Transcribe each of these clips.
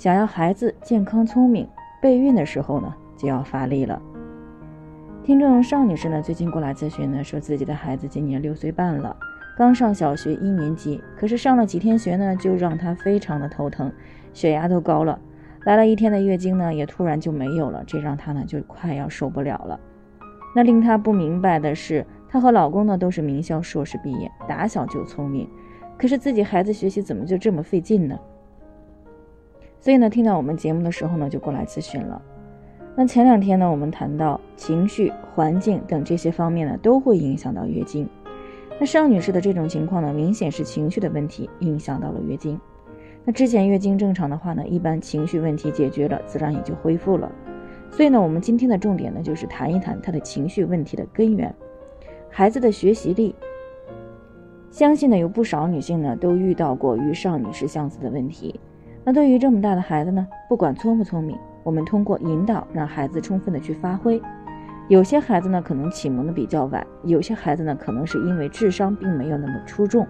想要孩子健康聪明，备孕的时候呢就要发力了。听众邵女士呢最近过来咨询呢，说自己的孩子今年六岁半了，刚上小学一年级，可是上了几天学呢，就让她非常的头疼，血压都高了，来了一天的月经呢也突然就没有了，这让她呢就快要受不了了。那令她不明白的是，她和老公呢都是名校硕士毕业，打小就聪明，可是自己孩子学习怎么就这么费劲呢？所以呢，听到我们节目的时候呢，就过来咨询了。那前两天呢，我们谈到情绪、环境等这些方面呢，都会影响到月经。那邵女士的这种情况呢，明显是情绪的问题影响到了月经。那之前月经正常的话呢，一般情绪问题解决了，自然也就恢复了。所以呢，我们今天的重点呢，就是谈一谈她的情绪问题的根源。孩子的学习力，相信呢，有不少女性呢，都遇到过与尚女士相似的问题。那对于这么大的孩子呢，不管聪不聪明，我们通过引导让孩子充分的去发挥。有些孩子呢可能启蒙的比较晚，有些孩子呢可能是因为智商并没有那么出众。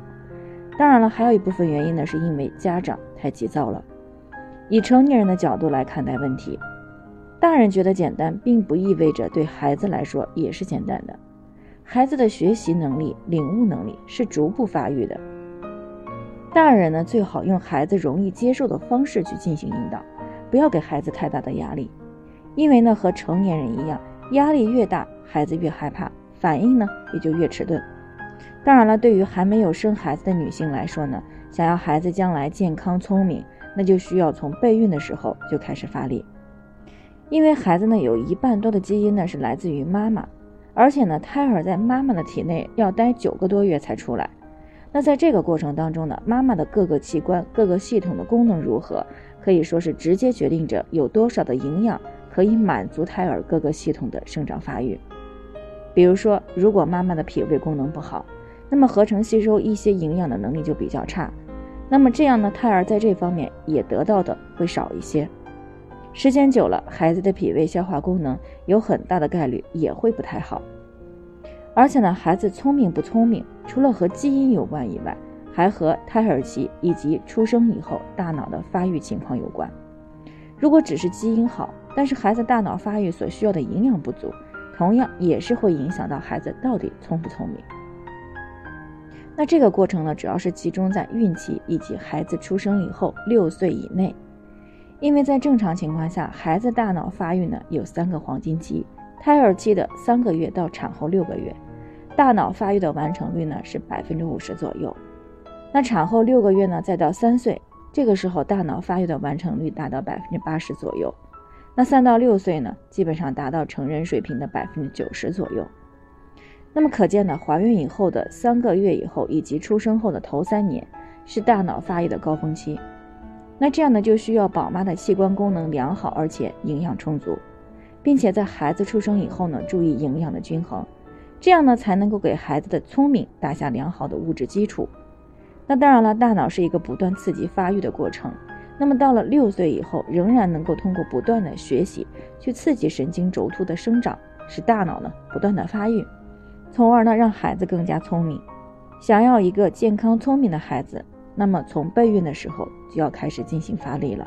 当然了，还有一部分原因呢是因为家长太急躁了。以成年人的角度来看待问题，大人觉得简单，并不意味着对孩子来说也是简单的。孩子的学习能力、领悟能力是逐步发育的。大人呢，最好用孩子容易接受的方式去进行引导，不要给孩子太大的压力，因为呢，和成年人一样，压力越大，孩子越害怕，反应呢也就越迟钝。当然了，对于还没有生孩子的女性来说呢，想要孩子将来健康聪明，那就需要从备孕的时候就开始发力，因为孩子呢有一半多的基因呢是来自于妈妈，而且呢，胎儿在妈妈的体内要待九个多月才出来。那在这个过程当中呢，妈妈的各个器官、各个系统的功能如何，可以说是直接决定着有多少的营养可以满足胎儿各个系统的生长发育。比如说，如果妈妈的脾胃功能不好，那么合成吸收一些营养的能力就比较差，那么这样呢，胎儿在这方面也得到的会少一些。时间久了，孩子的脾胃消化功能有很大的概率也会不太好。而且呢，孩子聪明不聪明，除了和基因有关以外，还和胎儿期以及出生以后大脑的发育情况有关。如果只是基因好，但是孩子大脑发育所需要的营养不足，同样也是会影响到孩子到底聪不聪明。那这个过程呢，主要是集中在孕期以及孩子出生以后六岁以内，因为在正常情况下，孩子大脑发育呢有三个黄金期。胎儿期的三个月到产后六个月，大脑发育的完成率呢是百分之五十左右。那产后六个月呢，再到三岁，这个时候大脑发育的完成率达到百分之八十左右。那三到六岁呢，基本上达到成人水平的百分之九十左右。那么可见呢，怀孕以后的三个月以后，以及出生后的头三年，是大脑发育的高峰期。那这样呢，就需要宝妈的器官功能良好，而且营养充足。并且在孩子出生以后呢，注意营养的均衡，这样呢才能够给孩子的聪明打下良好的物质基础。那当然了，大脑是一个不断刺激发育的过程。那么到了六岁以后，仍然能够通过不断的学习去刺激神经轴突的生长，使大脑呢不断的发育，从而呢让孩子更加聪明。想要一个健康聪明的孩子，那么从备孕的时候就要开始进行发力了。